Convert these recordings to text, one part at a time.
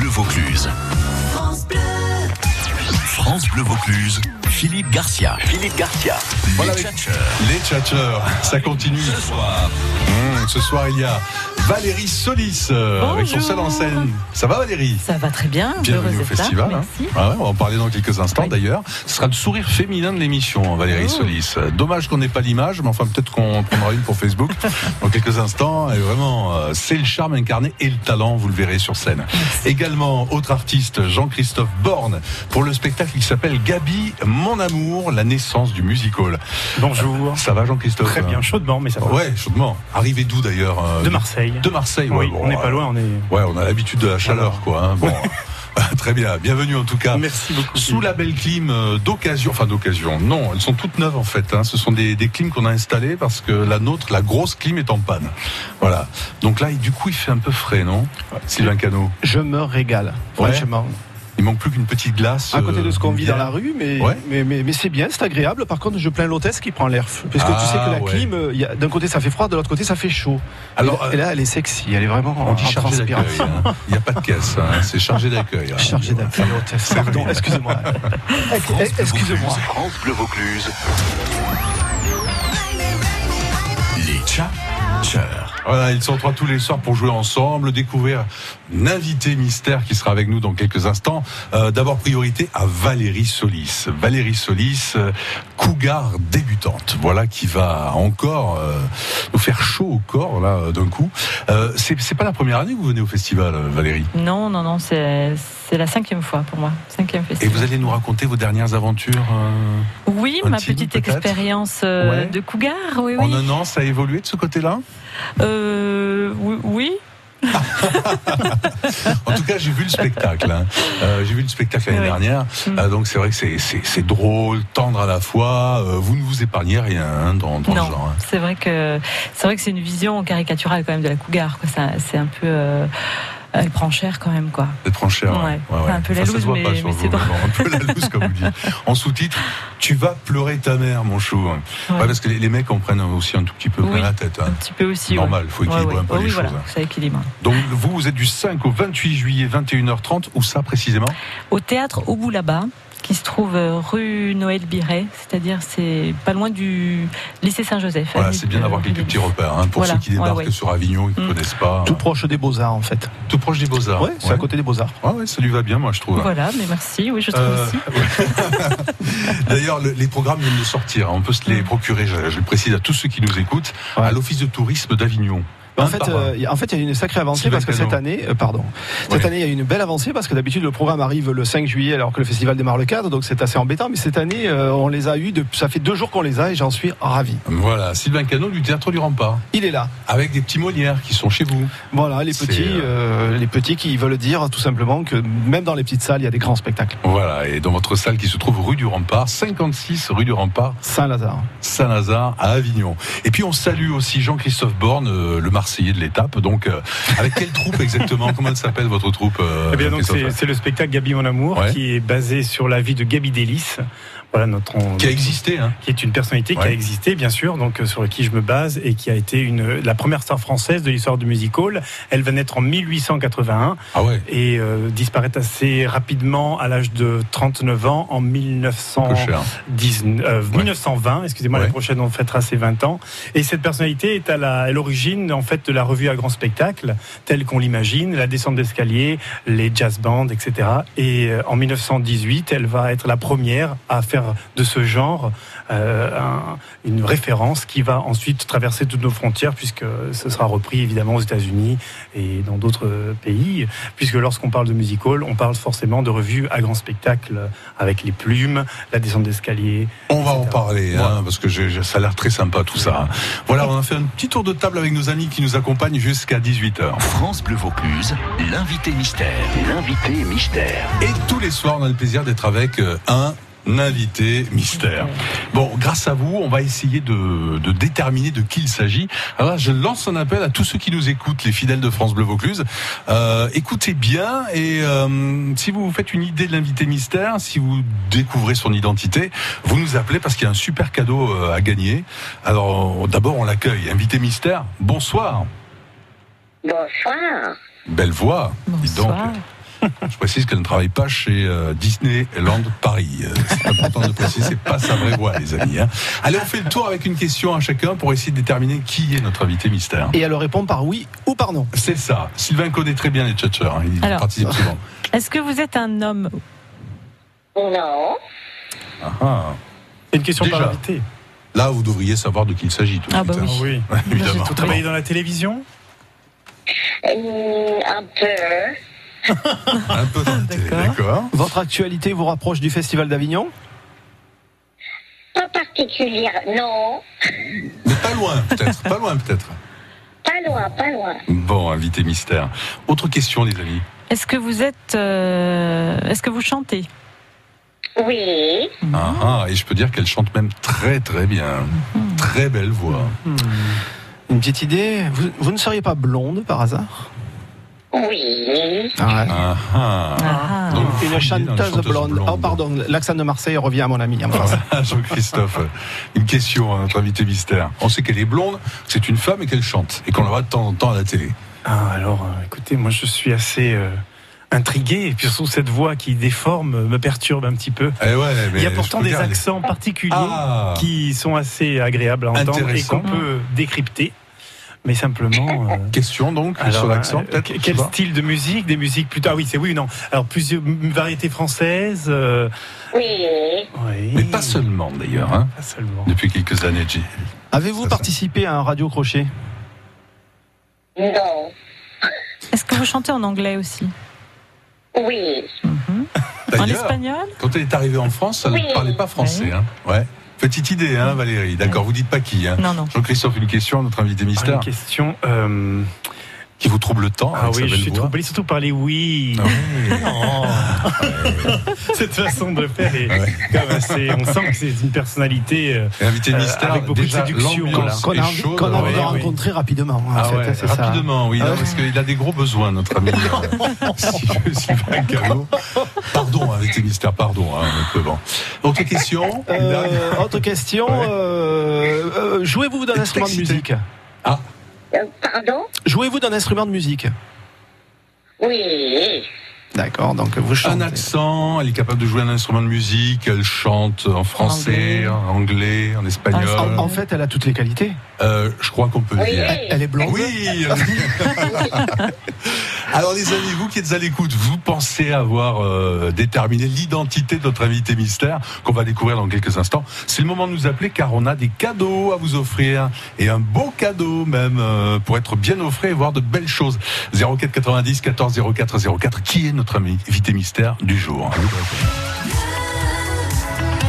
Bleu Vaucluse. France Bleu Vaucluse. Philippe Garcia. Philippe Garcia. Voilà, les tchatcheurs. Les tchatcheurs, ça continue. Ce soir, Mmh, ce soir, il y a Valérie Solis euh, avec son seul en scène. Ça va Valérie? Ça va très bien. Bienvenue au là. festival. hein. Ah ouais, on va en parler dans quelques instants Oui. d'ailleurs. Ce sera le sourire féminin de l'émission, hein, Valérie Oh. Solis. Dommage qu'on n'ait pas l'image, mais enfin peut-être qu'on prendra une pour Facebook dans quelques instants. Et vraiment, euh, c'est le charme incarné et le talent, vous le verrez sur scène. Également, autre artiste, Jean-Christophe Borne, pour le spectacle qui s'appelle Gabi, mon amour, la naissance du musical. Bonjour. Ça va Jean-Christophe? Très bien, chaudement, mais ça va. Ouais, chaudement. Arrivé d'où d'ailleurs euh, De Marseille. De Marseille, ouais, Oui, bon, on n'est pas loin, on est. Ouais, on a l'habitude de la chaleur, quoi. hein. Bon, très bien. Bienvenue en tout cas. Merci beaucoup. Sous la belle clim euh, d'occasion, enfin d'occasion, non, elles sont toutes neuves en fait. hein. Ce sont des, des clims qu'on a installées parce que la nôtre, la grosse clim est en panne. Voilà. Donc là, du coup, il fait un peu frais, non Sylvain Cano? Je me régale, Ouais. Il manque plus qu'une petite glace. À côté de ce qu'on euh, vit dans la rue, mais, Ouais. mais, mais, mais c'est bien, c'est agréable. Par contre, je plains l'hôtesse qui prend l'air. Parce que Ah, tu sais que la ouais. clim, euh, d'un côté ça fait froid, de l'autre côté ça fait chaud. Alors, et, là, et là, elle est sexy, elle est vraiment on dit en chargé d'accueil. transpiration. hein. Il n'y a pas de caisse, hein. c'est chargé d'accueil. hein. Chargé d'accueil, l'hôtesse. Pardon, excusez-moi. France Bleu Excusez-moi. Vaucluse. France Bleu Vaucluse. Les tchatcheurs. Voilà, ils sont trois tous les soirs pour jouer ensemble, découvrir un invité mystère qui sera avec nous dans quelques instants. Euh, D'abord, priorité à Valérie Solis. Valérie Solis, euh, cougar débutante. Voilà qui va encore euh, nous faire chaud au corps là euh, d'un coup. C'est pas la première année que vous venez au festival, Valérie. Non, non, non, c'est la cinquième fois pour moi. Cinquième Et festival. vous allez nous raconter vos dernières aventures. Oui, ma petite expérience Ouais. de cougar, oui, En oui. un an, ça a évolué de ce côté-là? Euh, oui, oui. En tout cas, j'ai vu le spectacle. hein. Euh, j'ai vu le spectacle l'année Oui. dernière. Mm. Euh, donc c'est vrai que c'est- drôle, tendre à la fois. Euh, vous ne vous épargnez rien hein, dans, dans le Non, genre. hein. c'est vrai que c'est vrai que c'est une vision caricaturale quand même de la cougar. C'est un peu, euh, elle prend cher quand même, quoi. C'est trop cher. Ouais. C'est un peu la ça se loose, voit mais- mais c'est. Un peu la loose, comme vous dites. En sous-titre, tu vas pleurer ta mère, mon chou. Ouais, Ouais. parce que les, les mecs en prennent aussi un tout petit peu plein Oui. la tête. hein. Un petit peu aussi. Normal, ouais. faut équilibrer un peu Ouais, les oui, choses, voilà, hein. ça équilibre. Donc vous, vous êtes du 5 au 28 juillet, 21h30. Où ça précisément? Au théâtre au bout là-bas, qui se trouve euh, rue Noël Biret, c'est-à-dire c'est pas loin du lycée Saint-Joseph. Voilà, c'est bien d'avoir quelques petits repères. hein, pour Voilà, ceux qui débarquent ouais, ouais. sur Avignon et qui ne Mm. connaissent pas. Tout proche des Beaux-Arts, en fait. Tout proche des Beaux-Arts. Ouais, c'est à côté des Beaux-Arts. Ouais, ça lui va bien, moi, je trouve. Voilà, mais merci, oui, je trouve Euh, aussi. D'ailleurs, le- les programmes viennent de sortir. hein. On peut se les Mm. procurer, je, je le précise à tous ceux qui nous écoutent, Ouais. à l'Office de tourisme d'Avignon. En fait, euh, en fait, il y a une sacrée avancée parce que cette année, euh, pardon, cette Ouais. année, il y a une belle avancée parce que d'habitude le programme arrive le 5 juillet alors que le festival démarre le 4, donc c'est assez embêtant. Mais cette année, euh, on les a eu, de, ça fait deux jours qu'on les a et j'en suis ravi. Voilà, Sylvain Cano du Théâtre du Rempart, Il est là. avec des petits Molières qui sont chez vous. Voilà, les petits, les petits qui veulent dire tout simplement que même dans les petites salles, il y a des grands spectacles. Voilà, et dans votre salle qui se trouve rue du Rempart, 56 rue du Rempart, Saint-Lazare. Saint-Lazare à Avignon. Et puis on salue aussi Jean-Christophe Borne, le Marseillais de l'étape. Donc, euh, avec quelle troupe exactement? Comment elle s'appelle votre troupe euh, Eh bien, donc, c'est c'est le spectacle Gabi Mon Amour Ouais. qui est basé sur la vie de Gabi Delis. Voilà notre Qui a existé, hein qui est une personnalité qui a existé, bien sûr, donc euh, sur qui je me base et qui a été une, la première star française de l'histoire du music hall. Elle va naître en 1881 Ah ouais, et euh, disparaître assez rapidement à l'âge de 39 ans en un 1900. peu cher. 19, euh, 1920, excusez-moi, la prochaine on fêtera ses 20 ans. Et cette personnalité est à l'origine en fait de la revue à grand spectacle, telle qu'on l'imagine, la descente d'escalier, les jazz bands, etc. Et euh, en 1918, elle va être la première à faire de ce genre euh, un- une référence qui va ensuite traverser toutes nos frontières, puisque ce sera repris évidemment aux États-Unis et dans d'autres pays, puisque lorsqu'on parle de music hall, on parle forcément de revue à grand spectacle avec les plumes, la descente d'escalier. On va en parler, hein, parce que ça a l'air très sympa tout ça. Voilà, on a fait un petit tour de table avec nos amis qui nous accompagnent jusqu'à 18h. France Bleu Vaucluse, l'invité mystère. L'invité mystère. Et tous les soirs, on a le plaisir d'être avec euh, un invité mystère. Bon, grâce à vous, on va essayer de, de déterminer de qui il s'agit. Alors là, je lance un appel à tous ceux qui nous écoutent, les fidèles de France Bleu Vaucluse. Euh, écoutez bien et euh, si vous vous faites une idée de l'invité mystère, si vous découvrez son identité, vous nous appelez parce qu'il y a un super cadeau euh, à gagner. Alors d'abord, on l'accueille. Invité mystère, bonsoir. Bonsoir. Belle voix. Donc. Je précise qu'elle ne travaille pas chez euh, Disneyland Paris. Euh, c'est important de préciser, c'est pas sa vraie voix, les amis. hein. Allez, on fait le tour avec une question à chacun pour essayer de déterminer qui est notre invité mystère. Et elle répond par oui ou par non. C'est ça. Sylvain connaît très bien les tchatcheurs. hein. Il Alors. participe souvent. Est-ce que vous êtes un homme? Non. Ah, ah. C'est une question Déjà. par invité. Là, vous devriez savoir de qui il s'agit. Tout Ah bah suite, oui. hein. Évidemment. Vous travaillez dans la télévision? Hum, un peu. Un peu télé, D'accord. Votre actualité vous rapproche du Festival d'Avignon? Pas particulière. Non. Mais pas loin, peut-être. Pas loin, peut-être. Pas loin, pas loin. Bon, invité mystère. Autre question, les amis. Est-ce que vous êtes euh, Est-ce que vous chantez? Oui. Ah, ah, et je peux dire qu'elle chante même très, très bien. Très belle voix. Une petite idée vous, vous ne seriez pas blonde par hasard? Oui. ah Ah, ah. Ah. Donc, Une chanteuse blonde. blondes. Oh pardon, l'accent de Marseille revient à mon ami. Ah, Jean-Christophe, une question à notre invité mystère. On sait qu'elle est blonde, c'est une femme et qu'elle chante, et qu'on la voit de temps en temps à la télé. Ah, alors, euh, écoutez, moi je suis assez euh, intrigué, et puis surtout cette voix qui déforme euh, me perturbe un petit peu. Eh ouais, mais Il y a pourtant des accents particuliers Ah. qui sont assez agréables à entendre et qu'on peut décrypter. Mais simplement. euh, Question donc alors, sur l'accent, euh, peut-être Quel style de musique Des musiques plutôt. Ah oui, c'est oui ou non Alors, plusieurs variétés françaises. euh, Oui. oui. Mais pas seulement d'ailleurs, hein, Pas seulement. depuis quelques années. J. Avez-vous ça. participé à un radio crochet? Non. Est-ce que vous chantez en anglais aussi? Oui. Mhm. En espagnol? quand elle est arrivée en France, elle ne Oui. parlait pas français. Hein. Ouais. Petite idée, hein, Valérie. D'accord, vous dites pas qui. Hein. Non, non. Jean-Christophe, une question, notre invité Ah, mystère, Une question. euh, qui vous trouble tant Ah avec sa oui, je suis voix. troublé surtout par les oui. Ah oui. Cette façon de le faire est Ouais. quand même assez. On sent que c'est une personnalité. euh, invité Euh, mystère, avec beaucoup de déjà, séduction, l'ambiance Qu'on a envie, chaude, qu'on a envie ouais, de rencontrer rapidement. en Ah fait, ouais, c'est ça. rapidement, oui, non, parce qu'il a des gros besoins, notre ami euh, Sylvain. Pardon, invité mystère, pardon. Hein, un peu bon. Autre question Euh, autre question. Ouais. euh, euh, Jouez-vous d'un instrument de musique? Euh, pardon? Jouez-vous d'un instrument de musique Oui. D'accord, donc vous chantez. Un accent, elle est capable de jouer un instrument de musique, elle chante en français, anglais. en anglais, en espagnol. En, en fait, elle a toutes les qualités. Euh, je crois qu'on peut le dire. Elle, elle est blonde. Oui Alors les amis, vous qui êtes à l'écoute, vous pensez avoir euh, déterminé l'identité de notre invité mystère qu'on va découvrir dans quelques instants. C'est le moment de nous appeler car on a des cadeaux à vous offrir et un beau cadeau même euh, pour être bien offré et voir de belles choses. 04 90 14 04 04. Qui est notre invité mystère du jour?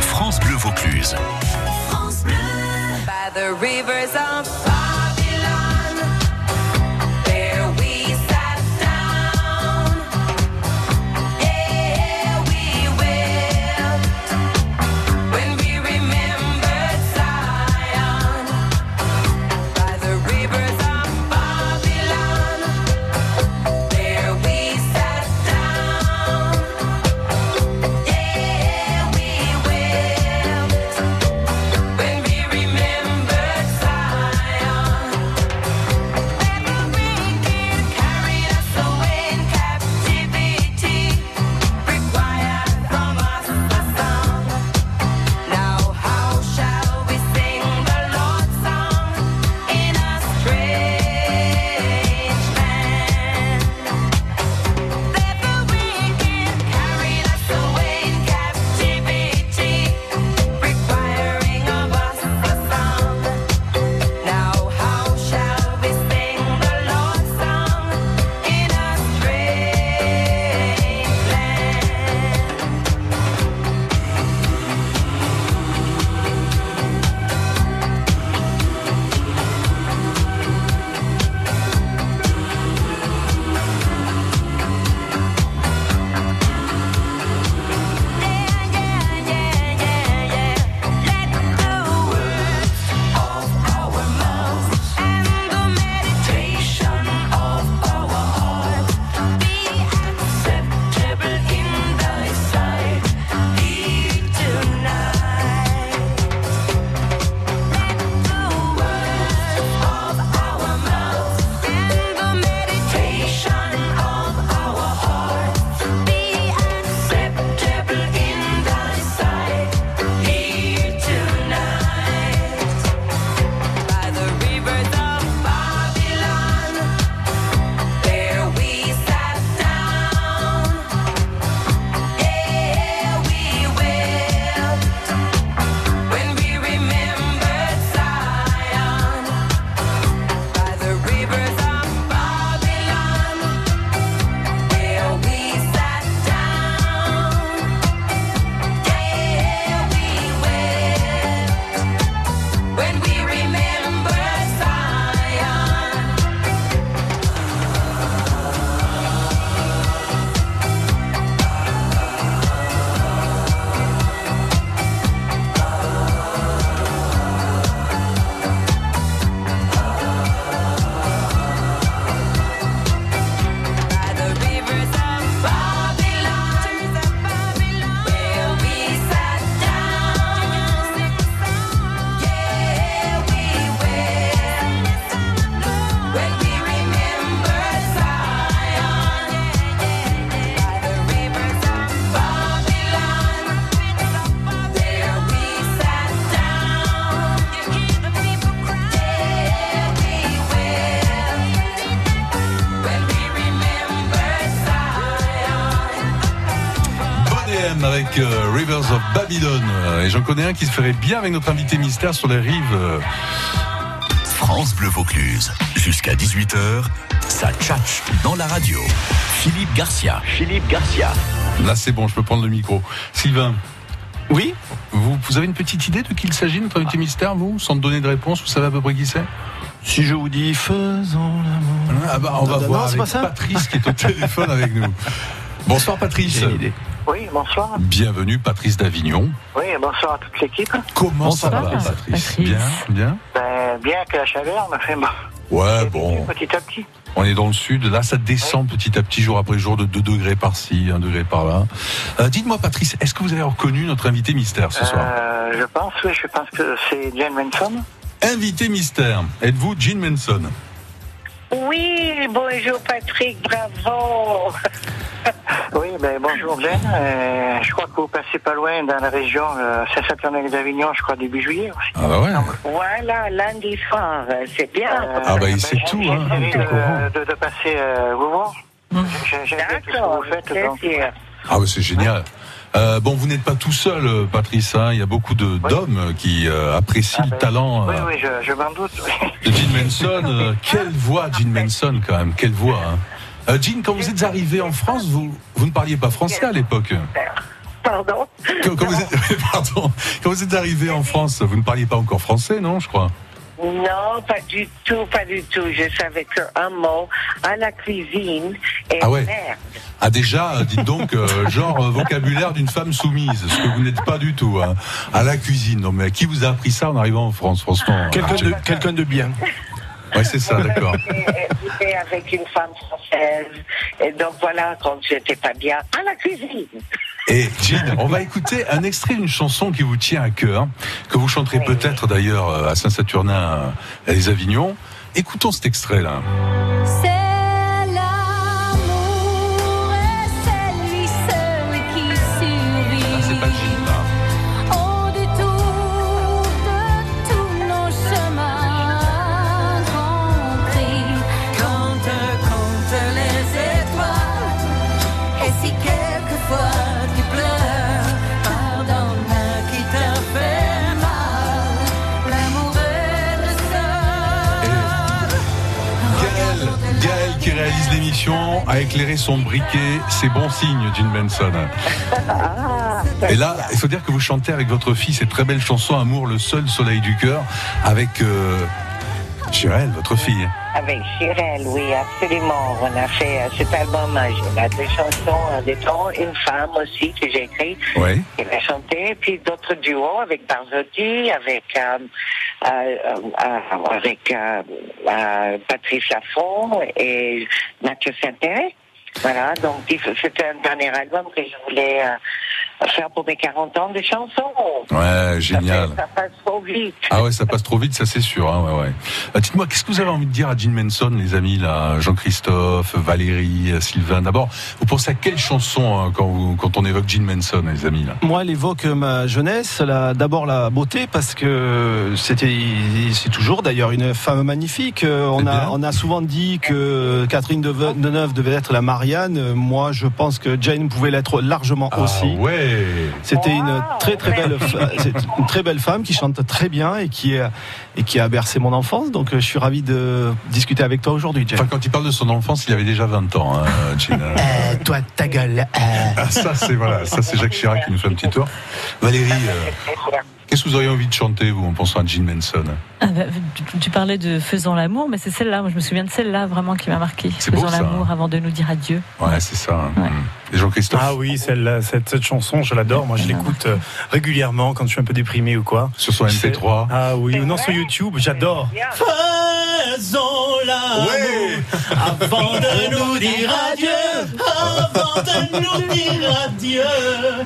France Bleu Vaucluse. The rivers of j'en connais un qui se ferait bien avec notre invité mystère sur les rives. France Bleu Vaucluse. Jusqu'à 18h, ça tchatche dans la radio. Philippe Garcia. Philippe Garcia. Là, c'est bon, je peux prendre le micro. Sylvain, Oui vous, vous avez une petite idée de qui il s'agit, notre invité mystère, vous Sans donner de réponse, vous savez à peu près qui c'est? Si je vous dis faisons l'amour. Ah bah, on va Non, voir c'est avec pas ça Patrice qui est au téléphone avec nous. Bonsoir Patrice. J'ai une idée. Oui, bonsoir. Bienvenue Patrice d'Avignon. Oui, bonsoir à toute l'équipe. Comment ça va Patrice, Patrice. Bien, bien. Ben, bien que la chaleur me fait mal. Ouais, bon, Petit à petit. on est dans le sud. Là, ça descend petit à petit, jour après jour, de 2 degrés par-ci, 1 degré par-là. Euh, Dites-moi Patrice, est-ce que vous avez reconnu notre invité mystère ce soir Euh, je pense, oui, je pense que c'est Jane Manson. Invité mystère, êtes-vous Gene Manson Oui, bonjour Patrick, bravo. Oui, ben bonjour Jane. Euh, je crois que vous passez pas loin dans la région euh, Saint-Saturnin d'Avignon, je crois début juillet aussi. Ah bah ouais. Voilà, lundi soir, c'est bien. Euh, Ah bah, il ben, sait j'ai- tout, j'ai hein, de, de, de passer euh, vous voir. J'ai- J'aime bien tout ce que vous faites. donc. Ah bah c'est génial. Euh, bon, vous n'êtes pas tout seul, euh, Patrice. hein. Il y a beaucoup de- d'hommes qui euh, apprécient Ah le ben, talent Oui, euh, oui, je, je m'en doute. oui. de Gene Manson. Euh, quelle voix, Gene Manson, quand même. Quelle voix. Hein. Euh, Gene, quand vous êtes arrivé en France, vous, vous ne parliez pas français à l'époque. Pardon Quand, quand vous êtes, pardon, quand vous êtes arrivé en France, vous ne parliez pas encore français, non, je crois Non, pas du tout, pas du tout. Je savais que un mot à la cuisine et Ah ouais. merde. Ah déjà, euh, dites donc, euh, genre euh, vocabulaire d'une femme soumise, ce que vous n'êtes pas du tout. hein. À la cuisine, non mais qui vous a appris ça en arrivant en France, franchement Quelqu'un euh, de, quelqu'un de bien. Ouais, c'est ça, d'accord. J'étais avec une femme française. Et donc voilà, quand j'étais pas bien, à la cuisine. Et Jean, on va écouter un extrait d'une chanson qui vous tient à cœur, que vous chanterez peut-être d'ailleurs à Saint-Saturnin, à les Avignons. Écoutons cet extrait-là. C'est a éclairé son briquet, c'est bon signe, Jean Benson. Et là, il faut dire que vous chantez avec votre fille cette très belle chanson Amour, le seul soleil du cœur, avec euh, Chirel, votre fille. Avec Chirel, oui, absolument. On a fait euh, cet album, euh, j'ai des chansons, euh, des tons, une femme aussi que j'ai écrit, Oui. qui a chanté, puis d'autres duos avec Barzotti, avec euh, avec euh, euh, Patrice Laffont et Mathieu Saint-Péret. Voilà, donc c'était un dernier album que je voulais euh, faire pour mes 40 ans de chansons. Ouais, Ça, génial. fait- ça passe trop vite. Ah ouais, ça passe trop vite, ça c'est sûr. Hein, ouais, ouais. Euh, Dites-moi, qu'est-ce que vous avez envie de dire à Jean Manson, les amis, là, Jean-Christophe, Valérie, euh, Sylvain. D'abord, vous pensez à quelle chanson hein, quand, vous, quand on évoque Jean Manson, les amis là? Moi, elle évoque ma jeunesse, la- d'abord la beauté, parce que c'était, c'est toujours d'ailleurs une femme magnifique. Euh, On a, on a souvent dit que Catherine Deneuve devait être la Marianne. Euh, Moi, je pense que Jane pouvait l'être largement aussi. Ah ouais. C'était une très très belle, une très belle femme qui chante très bien et qui a, et qui a bercé mon enfance. Donc, euh, je suis ravi de discuter avec toi aujourd'hui. Enfin, quand il parle de son enfance, il avait déjà 20 ans, hein, Jean. Euh, toi, ta gueule. euh. Ah, ça c'est voilà, ça c'est Jacques Chirac qui nous fait un petit tour. Valérie, euh, qu'est-ce que vous auriez envie de chanter vous en pensant à Jean Manson? Ah bah, tu, tu parlais de Faisant l'amour, mais c'est celle-là. Moi, je me souviens de celle-là vraiment qui m'a marqué. Ça. l'amour avant de nous dire adieu. Ouais, c'est ça. hein. Ouais. Jean-Christophe Ah oui, celle, cette, cette chanson, je l'adore. Moi, je l'écoute euh, régulièrement quand je suis un peu déprimé ou quoi. sur son MP3. Ah oui, ou non, sur YouTube, j'adore. Faisons l'amour Ouais. avant de nous dire adieu. Avant de nous dire adieu.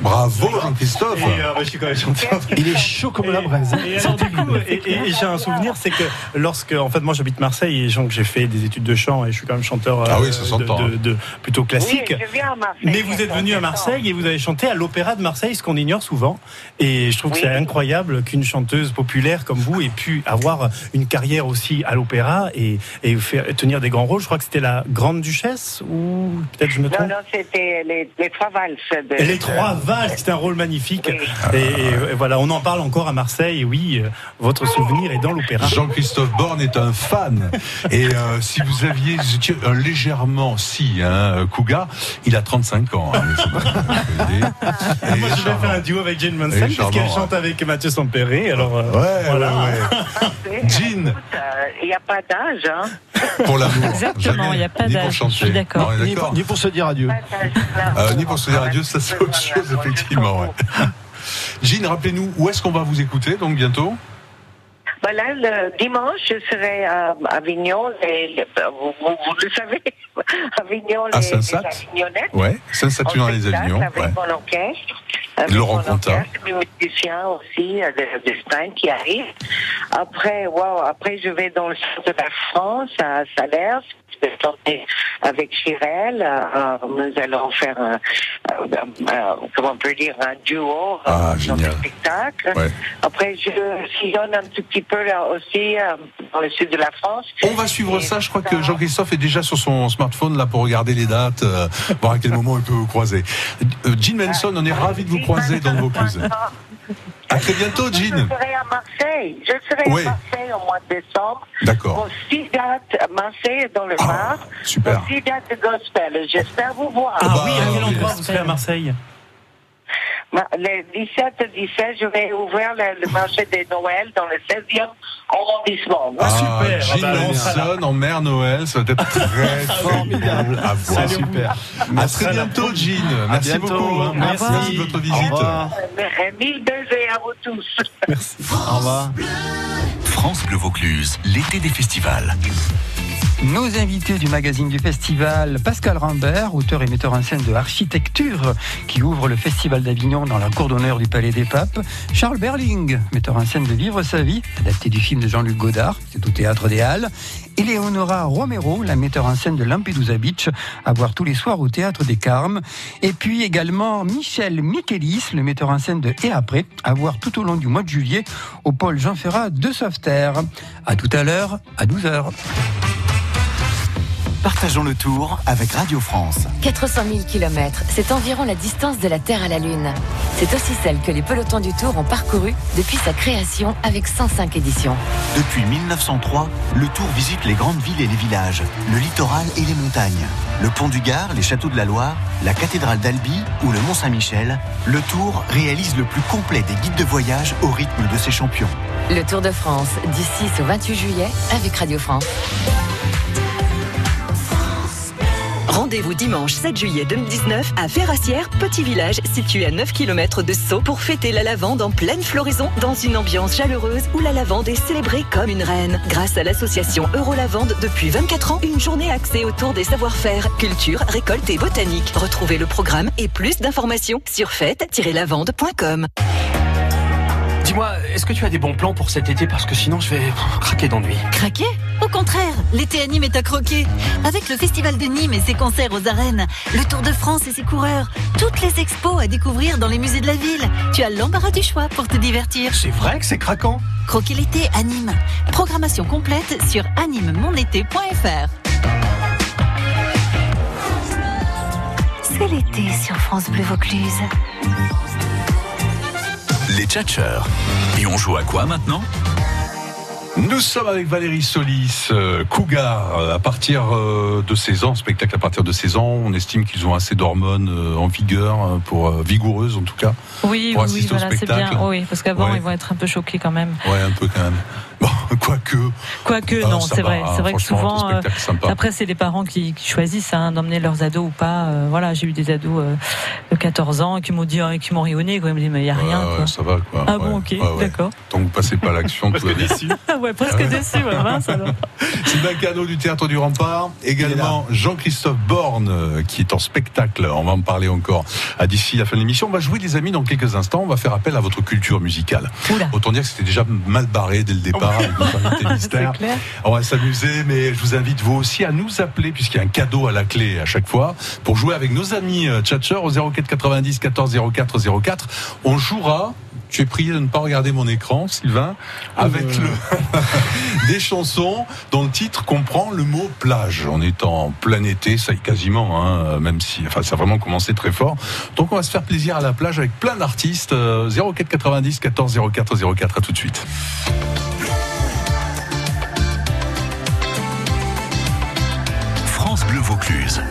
Bravo Jean-Christophe. Euh, bah, je suis quand même chanteur. Il est chaud comme la braise. Et, alors, du coup, et, et- et j'ai un souvenir, c'est que lorsque, en fait, moi j'habite Marseille et donc j'ai fait des études de chant et je suis quand même chanteur euh, Ah oui, ça de, s'entend, de- de- plutôt classique. Oui, je viens à Marseille. Mais vous êtes venu à Marseille et vous avez chanté à l'Opéra de Marseille, ce qu'on ignore souvent. Et je trouve que c'est incroyable qu'une chanteuse populaire comme vous ait pu avoir une carrière aussi à l'Opéra. Et, et faire, tenir des grands rôles. Je crois que c'était la Grande Duchesse ou peut-être je me Non, trompe. non, c'était les, les trois valses. De, les trois valses, c'était un rôle magnifique. Oui. Et, et voilà, on en parle encore à Marseille. Et oui, euh, votre souvenir est dans l'opéra. Jean-Christophe Borne est un fan. Et euh, si vous aviez vous étiez un légèrement, si, hein, Cougar, il a 35 ans. hein, c'est Et Moi, je vais faire un duo avec Jane Mansell parce qu'elle chante avec Mathieu Sampéré. Alors, euh, Ouais, voilà. ouais, ouais. Jean, Il n'y a pas d'âge, hein. pour l'amour. Exactement, il n'y a pas Ni pour d'âge. Je chanter. suis d'accord. Non, on est Ni, d'accord. ni pour se dire adieu. Euh, ni pour se dire adieu, ça c'est autre chose, effectivement. Ouais. Jean, rappelez-nous, où est-ce qu'on va vous écouter donc bientôt? Ben là, le dimanche, je serai à Avignon. Les, les- vous, vous- le savez, Avignon, À les, les Avignonnettes. Ouais, Saint-Saturnin les spectacle Avignons. Avec Ouais. mon orchestre. Avec Laurent mon orchestre, mes musiciens aussi, euh, de, de Stein qui arrivent. Après, wow, après, je vais dans le centre de la France, à Salers. Vais chanter avec Chirel. euh, nous allons faire un, euh, euh, comment on peut dire, un duo euh, Ah, dans génial. le spectacle. Ouais. Après, je sillonne un tout petit peu là aussi euh, dans le sud de la France. On va suivre ça. Je crois que Jean-Christophe est déjà sur son smartphone là pour regarder les dates, euh, voir à quel moment il peut vous croiser. Euh, Jean Manson, on est ravi de vous croiser dans le Vaucluse. À très bientôt, Je Jean. serai à Marseille. Je serai Oui. à Marseille au mois de décembre. D'accord. Pour six dates à Marseille dans le Ah, Var. super. Pour six dates de gospel. J'espère vous voir. Ah bah, oui, à quel endroit vous serez à Marseille? Ma- Le 17 17, je vais ouvrir le, le marché des Noël dans le 16e arrondissement. Ah, super. Jean Ah bah, on sera Manson en mère Noël, ça va être très formidable à voir. Salut. Super. À très bientôt, Jean. Merci bientôt. beaucoup. hein. Merci. Merci de votre Au visite. revoir. Mille baisers à vous tous. Au revoir. France Bleu Vaucluse, l'été des festivals. Nos invités du magazine du festival, Pascal Rambert, auteur et metteur en scène de Architecture, qui ouvre le festival d'Avignon dans la cour d'honneur du Palais des Papes. Charles Berling, metteur en scène de Vivre sa vie, adapté du film de Jean-Luc Godard, c'est au Théâtre des Halles. Eleonora Romero, la metteur en scène de Lampedusa Beach, à voir tous les soirs au Théâtre des Carmes. Et puis également Michel Michelis, le metteur en scène de Et après, à voir tout au long du mois de juillet au pôle Jean Ferrat de Sauveterre. À tout à l'heure, à 12h. Partageons le tour avec Radio France. 400 000 km, c'est environ la distance de la Terre à la Lune. C'est aussi celle que les pelotons du Tour ont parcourue depuis sa création avec 105 éditions. Depuis 1903, le Tour visite les grandes villes et les villages, le littoral et les montagnes. Le pont du Gard, les châteaux de la Loire, la cathédrale d'Albi ou le Mont Saint-Michel, le Tour réalise le plus complet des guides de voyage au rythme de ses champions. Le Tour de France, du 6 au 28 juillet, avec Radio France. Rendez-vous dimanche 7 juillet 2019 à Ferrassière, petit village situé à 9 km de Sceaux pour fêter la lavande en pleine floraison dans une ambiance chaleureuse où la lavande est célébrée comme une reine. Grâce à l'association Eurolavande, depuis 24 ans, une journée axée autour des savoir-faire, culture, récolte et botanique. Retrouvez le programme et plus d'informations sur fête-lavande.com. Dis-moi, est-ce que tu as des bons plans pour cet été Parce que sinon, je vais craquer d'ennui. Craquer Au contraire, l'été à Nîmes est à croquer. Avec le Festival de Nîmes et ses concerts aux arènes, le Tour de France et ses coureurs, toutes les expos à découvrir dans les musées de la ville. Tu as l'embarras du choix pour te divertir. C'est vrai que c'est craquant Croquer l'été à Nîmes. Programmation complète sur animemonété.fr. C'est l'été sur France Bleu Vaucluse. Les tchatcheurs. Et on joue à quoi maintenant Nous sommes avec Valérie Solis, euh, Cougar, euh, à partir euh, de 16 ans, spectacle à partir de 16 ans, on estime qu'ils ont assez d'hormones euh, en vigueur, pour euh, vigoureuses en tout cas. Oui, Pour oui, oui, voilà, c'est spectacle. bien. Oui, parce qu'avant, Ouais. ils vont être un peu choqués quand même. Ouais, un peu quand même. Bon, quoique. Quoique, Ah, non, c'est vrai. C'est vrai que souvent, euh, après, c'est les parents qui, qui choisissent hein, d'emmener leurs ados ou pas. Euh, voilà, j'ai eu des ados euh, de 14 ans qui m'ont dit, qui m'ont rayonné. Quoi. Ils me disent, mais il n'y a rien. Ouais, quoi. ça va quoi. Ah Ouais, bon, ok, ouais, ouais. d'accord. Tant que vous passez pas à l'action, tout va bien. Ah ouais, presque Ah déçu. Ouais, mince, alors. Sylvain Cano du Théâtre du Rempart. Également Jean-Christophe Borne qui est en spectacle. On va en parler encore à d'ici la fin de l'émission. On va jouer des amis dans quelques instants. On va faire appel à votre culture musicale. Oula. Autant dire que c'était déjà mal barré dès le départ. On va s'amuser, mais je vous invite vous aussi à nous appeler puisqu'il y a un cadeau à la clé à chaque fois pour jouer avec nos amis euh, tchatcheurs au 04 90 14 04 04. On jouera. Tu es prié de ne pas regarder mon écran, Sylvain, avec le des chansons dont le titre comprend le mot plage. On est en plein été, ça y est quasiment, hein, même si, enfin, ça a vraiment commencé très fort. Donc, on va se faire plaisir à la plage avec plein d'artistes. Euh, 04 90 14 04 04. À tout de suite. France Bleu Vaucluse.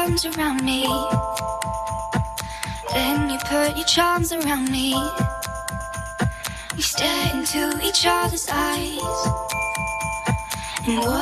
Arms around me. Then you put your charms around me. We stare into each other's eyes. And what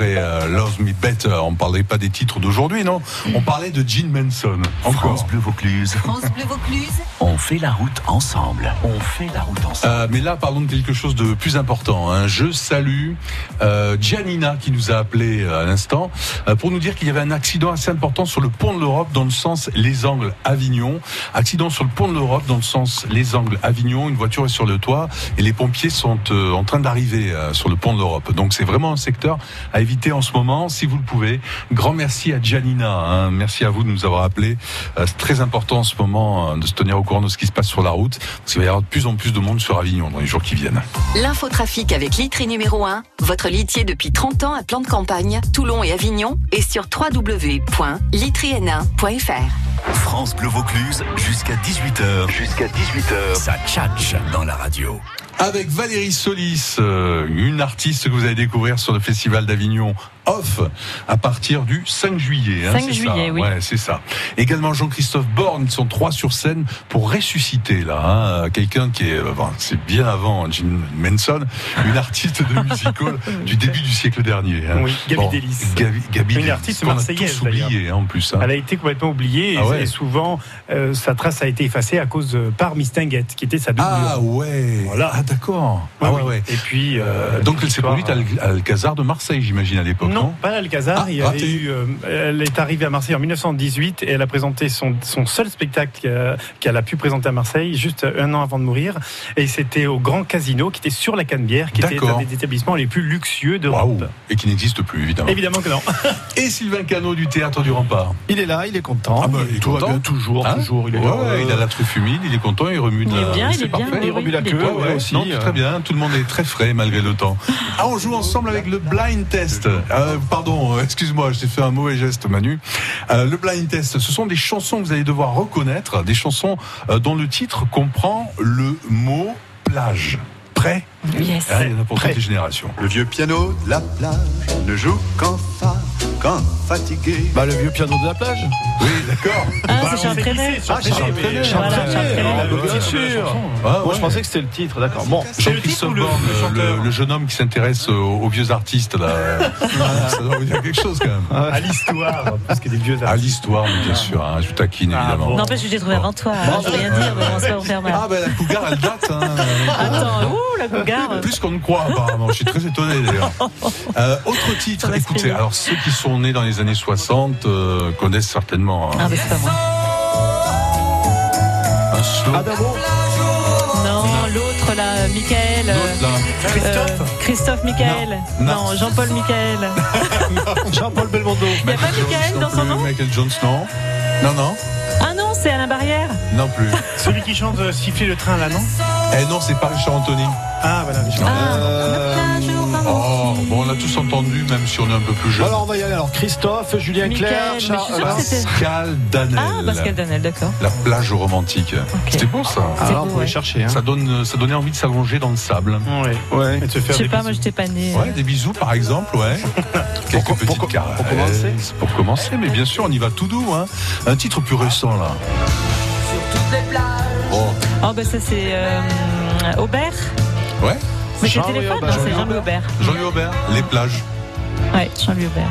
après euh, Love Me Better On parlait pas des titres d'aujourd'hui, non? On parlait de Gene Manson. Encore. France Bleu Vaucluse. France Bleu Vaucluse. On fait la route ensemble. On fait la route ensemble. Euh, mais là, parlons de quelque chose de plus important. hein. Je salue euh, Giannina qui nous a appelé euh, à l'instant euh, pour nous dire qu'il y avait un accident assez important sur le pont de l'Europe dans le sens Les Angles Avignon. Accident sur le pont de l'Europe dans le sens Les Angles Avignon. Une voiture est sur le toit et les pompiers sont euh, en train d'arriver euh, sur le pont de l'Europe. Donc c'est vraiment un secteur à éviter en ce moment, si vous le pouvez. Grand merci à Giannina. hein. Merci à vous de nous avoir appelé. C'est très important en ce moment de se tenir au courant de ce qui se passe sur la route, parce qu'il va y avoir de plus en plus de monde sur Avignon dans les jours qui viennent. L'infotrafic avec Litry numéro 1, votre litier depuis 30 ans à plan de campagne, Toulon et Avignon, et sur www.litryn1.fr. France Bleu Vaucluse jusqu'à 18h. Jusqu'à 18h. Ça tchatche dans la radio. Avec Valérie Solis, euh, une artiste que vous allez découvrir sur le Festival d'Avignon Off à partir du 5 juillet. hein, 5 c'est juillet, ça oui. Ouais, c'est ça. Également Jean-Christophe Borne, ils sont trois sur scène pour ressusciter là, hein, quelqu'un qui est, euh, bon, c'est bien avant Jim Manson, une artiste de musical du début du siècle dernier. hein. Oui, Gaby Bon, Delis. Gaby, Gaby Une Delis, artiste marseillaise, tous oublié hein, en plus. hein. Elle a été complètement oubliée et, Ah ouais. et souvent euh, sa trace a été effacée à cause de, par Mistinguette, qui était sa doublure. Ah ouais. Voilà. Ah d'accord. Ah ouais, ouais. Et puis euh, Donc elle s'est produite à Alcazar de Marseille, j'imagine à l'époque. Non, Non, pas à Alcazar. Ah, il y avait raté. eu, euh, elle est arrivée à Marseille en 1918 et elle a présenté son, son seul spectacle qu'elle a pu présenter à Marseille juste un an avant de mourir. Et c'était au Grand Casino qui était sur la Canebière, qui était un des établissements les plus luxueux d'Europe. Et qui n'existe plus évidemment. Évidemment que non. Et Sylvain Cano du Théâtre du Rempart. Il est là, il est content. Ah bah, il est Tout va content. bien, toujours, Hein toujours. Il est Ouais, là. ouais, il a la truffe humide, il est content, il remue de Il est bien, il c'est est bien, oui, Il remue la queue, Ouais, aussi. non, euh. très bien, tout le monde est très frais malgré le temps. Ah, on joue ensemble avec le blind test. Euh, pardon, euh, excuse-moi, je t'ai fait un mauvais geste, Manu. Euh, le blind test, ce sont des chansons que vous allez devoir reconnaître, des chansons dont le titre comprend le mot plage. Prêt? Yes. Ah, Il y en a pour toutes les générations. Le vieux piano de la plage ne joue qu'en fa, qu'en fatigué. Bah, le vieux piano de la plage. Oui, d'accord. Ah, Bah, c'est Charles on s'est Trenet. glissé sur Ah, Charles Trenet, Trenet. mais- Charles Trenet. Charles. Ah, bah, bien sûr. Ah, Moi, ouais. je pensais que c'était le titre, d'accord. Bon. C'est Jean-Christophe ou le- Borne, le le, chanteur le jeune homme qui s'intéresse aux, aux vieux artistes, là. ça doit vous dire quelque chose quand même. À l'histoire, parce que des vieux À artistes. l'histoire, mais bien sûr, hein, je taquine Ah, évidemment. bon. N'empêche que j'ai trouvé avant toi. Je veux rien dire, mais on se va vous faire mal. Ah ben la cougar elle date hein. Attends, ouh, la cougar. Plus qu'on ne croit apparemment, je suis très étonné d'ailleurs. Euh, autre titre, écoutez, alors ceux qui sont nés dans les années 60 euh, connaissent certainement hein, Ah, mais c'est pas moi. un slow. Adamo. Non, l'autre là, Michael. euh, L'autre, là. Christophe Christophe Michael. Non. Non, Non. Jean-Paul Michael. Jean-Paul Belmondo. Il n'y a pas Michael Jones dans son nom? Michael Jones non. Non, non, Ah non, c'est Alain Barrière. Non plus. Celui qui chante euh, Siffler le train là, non Eh non, c'est pas Richard Anthony. Ah voilà, Richard. Ah, Euh, Oh, bon, on l'a tous entendu, même si on est un peu plus jeune. Alors, on va y aller. Alors, Christophe, Julien Michael, Clerc, je Charles. Pascal Danel. Ah, Pascal Danel, d'accord. La plage romantique. C'était beau ça. Ah, là, on pouvait ouais. chercher. Hein. Ça, donne, ça donnait envie de s'allonger dans le sable. Ouais. Ouais. Et de se Je faire sais des pas, bisous. moi j'étais pas née. Ouais, des bisous par exemple, ouais. Quelques Pour- petites pour- caresses. pour commencer Pour commencer, mais bien sûr, on y va tout doux. Hein. Un titre plus récent là. Oh, Oh, bah ça c'est euh, Aubert. ouais. Mais c'est Jean-Louis téléphone, Aubert. non, c'est Jean-Louis Aubert. Jean-Louis Aubert, les plages. Ouais, Jean-Louis Aubert.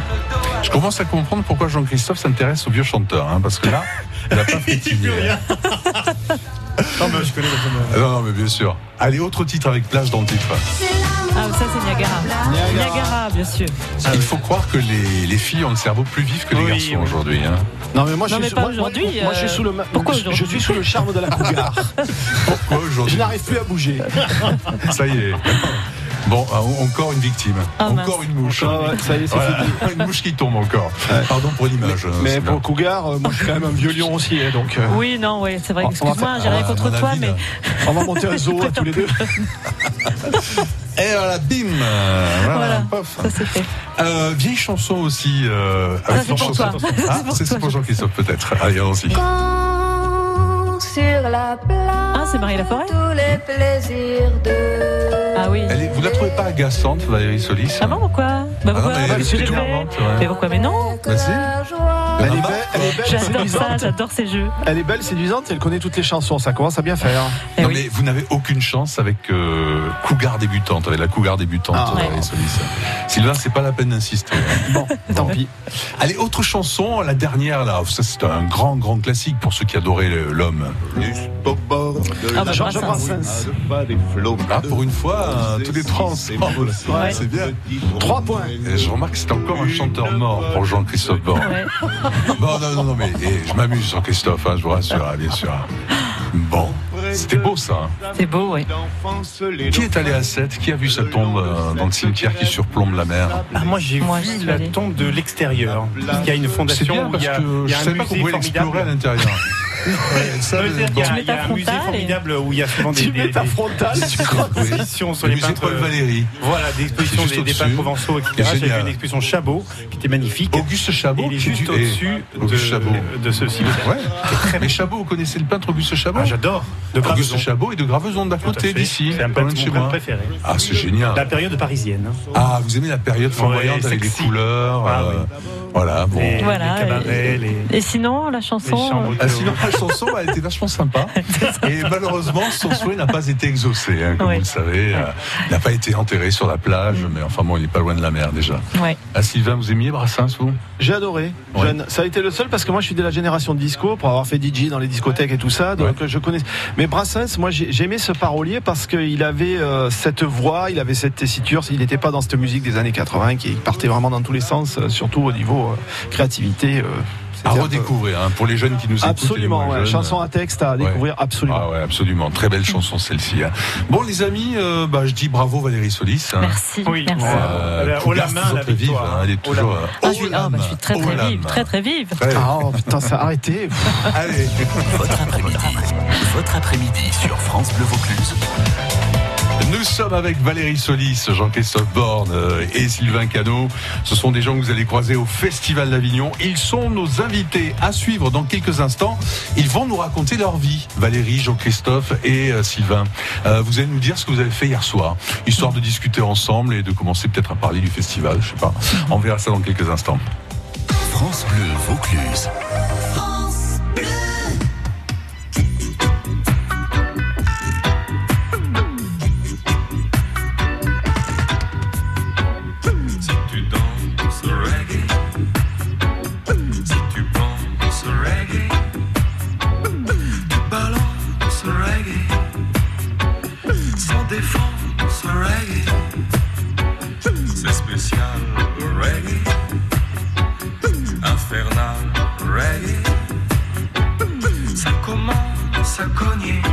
Je commence à comprendre pourquoi Jean-Christophe s'intéresse aux vieux chanteurs, hein, parce que là, il n'a pas frétillé. rien. non, mais je connais Ah Non, non, mais bien sûr. Allez, autre titre avec plage dans le titre. Ah, ça c'est Niagara. Niagara. Niagara, bien sûr. Il faut croire que les, les filles ont le cerveau plus vif que les Oui, garçons oui. aujourd'hui. Hein. Non, mais moi, je Non, suis, mais moi, moi, aujourd'hui, moi, je suis euh, sous le. pourquoi je, je suis sous le charme de la cougar. Pourquoi je aujourd'hui n'arrive plus à bouger. Ça y est. Bon, euh, encore une victime. Ah, encore mince. une mouche. Ah ouais, ça y est, c'est Voilà. fini. Une mouche qui tombe encore. Pardon pour l'image. euh, Mais Sylvain. pour Cougar, euh, moi, je suis quand même un vieux lion aussi. hein, donc, euh, Oui, non, oui, c'est vrai. Excuse-moi, j'ai rien Ah, contre toi, avis, mais. on va monter un zoo à tous les deux. Et voilà, bim Voilà, Voilà, pof. ça c'est fait. Euh, vieille chanson aussi. Euh, avec c'est pour chanson- toi. Ah, C'est pour pour Jean-Christophe peut-être. Allez, allons-y. Sur la plage, Ah, c'est Marie Laforêt tous les plaisirs de. Ah oui. Elle est- vous la trouvez pas agaçante, Valérie Solis Ah bon, pourquoi? Bah Ah non, pourquoi? mais plutôt fait marrante, ouais. Mais pourquoi? Mais non Bah si. La joie. Elle est Ah, belle, elle est belle, J'adore ça, séduisante. j'adore ces jeux. Elle est belle, séduisante, elle connaît toutes les chansons. Ça commence à bien faire. Eh non oui. mais vous n'avez aucune chance avec euh, Cougar débutante, avec la Cougar débutante. Ah, Valérie ouais. Solis. Sylvain, c'est pas la peine d'insister. Bon, tant pis. Allez, autre chanson, la dernière là. Ça c'est un grand grand classique pour ceux qui adoraient l'homme. Au bord de Ah, bah, la Georges Brassens. Brassens. pas des flots. Ah, pour une fois, euh, tous les trois ensemble. Ouais. C'est bien. Trois points. Et je remarque que c'est encore un chanteur mort pour Jean-Christophe Borne. Ouais. Non, non, non, non, mais eh, je m'amuse, Jean-Christophe, hein, je vous rassure, hein, bien sûr. Bon, c'était beau ça. hein. C'est beau, oui. Qui est allé à 7 Qui a vu sa tombe euh, dans le cimetière qui surplombe la mer? Ah, moi j'ai Moi, vu suis la allée. tombe de l'extérieur. Il y a une C'est fondation bien où parce il y a, que il y je a un savais pas qu'on musée pouvait l'explorer à formidable. l'intérieur. Ça, c'est-à-dire bon. qu'il y a- mets il y a ta un musée formidable où il y a souvent des, tu crois expositions sur Le les peintres. Paul Valéry. Voilà, des expositions des, peintres provençaux, etc. J'ai vu une exposition Chabot qui était magnifique. Auguste Chabot. Il est juste au-dessus eh, de, Chabot. de ceci. Ouais. Mais Chabot, vous connaissez le peintre Auguste Chabot Ah, J'adore. De Auguste. Chabot et de Graveson d'à Tout à côté d'ici, C'est un de mon chez peintre moi. préféré. Ah, c'est génial. La période parisienne. hein. Ah, vous aimez la période flamboyante avec les couleurs. Ah, euh. Voilà, bon. Voilà, les cabarets, et- sinon, la chanson. Euh, Ah, sinon, la chanson, elle était vachement sympa. Et malheureusement, son souhait n'a pas été exaucé, hein, comme Ouais. vous le savez. Euh, il n'a pas été enterré sur la plage, mais enfin bon, il n'est pas loin de la mer déjà. Ouais. Ah, Sylvain, vous aimiez Brassens, vous? J'ai adoré. Jeune. Ça a été le seul parce que moi je suis de la génération de disco pour avoir fait DJ dans les discothèques et tout ça. Donc je connais. Mais Brassens, moi j'ai j'ai aimé ce parolier parce qu'il avait euh, cette voix, il avait cette tessiture. Il n'était pas dans cette musique des années 80 qui partait vraiment dans tous les sens, euh, surtout au niveau euh, créativité. euh, À redécouvrir, hein, pour les jeunes qui nous écoutent. Absolument, moins ouais. jeunes. chanson à texte à découvrir absolument. Ah ouais, absolument. Très belle chanson celle-ci. hein. Bon, les amis, euh, bah, je dis bravo Valérie Solis. hein. Merci. Oui, merci. Euh, Elle a haut la main, toujours la très vive, victoire, hein, Elle est hein. Toujours. Ah, je, suis, la ah, bah, suis très très vive, très très vive. Ouais. Ah, oh, putain, ça a arrêté. Allez. Votre après-midi. Votre après-midi sur France Bleu Vaucluse. Nous sommes avec Valérie Solis, Jean-Christophe Borne euh, et Sylvain Cano. Ce sont des gens que vous allez croiser au Festival d'Avignon. Ils sont nos invités à suivre dans quelques instants. Ils vont nous raconter leur vie. Valérie, Jean-Christophe et euh, Sylvain. Euh, vous allez nous dire ce que vous avez fait hier soir, histoire de discuter ensemble et de commencer peut-être à parler du festival. Je sais pas. On verra ça dans quelques instants. France Bleu Vaucluse. Si commence